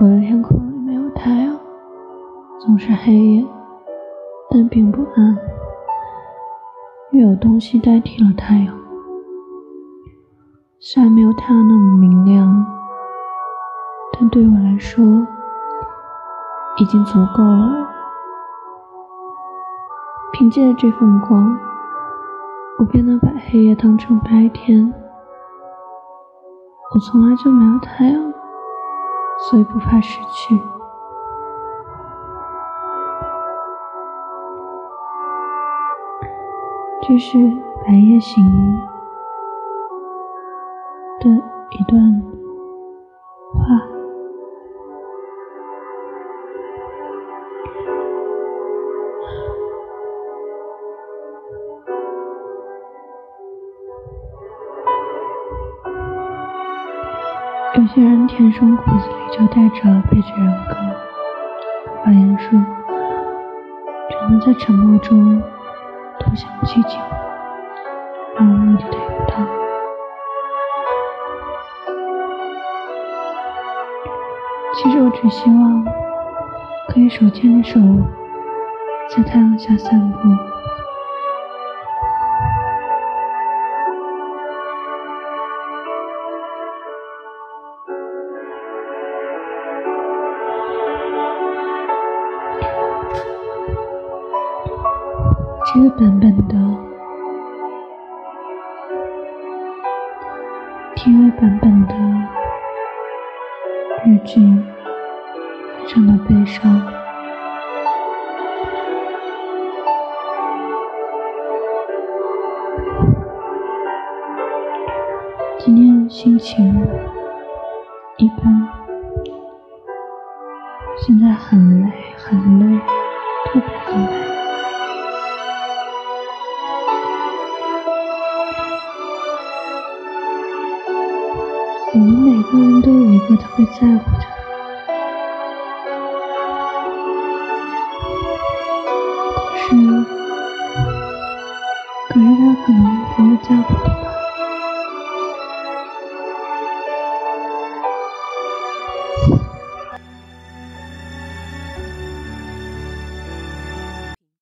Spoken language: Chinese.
我的天空里没有太阳，总是黑夜，但并不暗，又有东西代替了太阳。虽然没有太阳那么明亮，但对我来说已经足够了。凭借着这份光，我便能把黑夜当成白天。我从来就没有太阳。所以不怕失去。这是《白夜行》有些人天生骨子里就带着悲剧人格，谎言说只能在沉默中独享寂静，让目的得不到。其实我只希望可以手牵着手在太阳下散步。这个版本的 TV 版本的日剧非常的悲伤。今天心情一般，现在很累，很累，特别很累。我们每个人都有一个特别在乎的人，可是，可是他可能不会在乎你吧。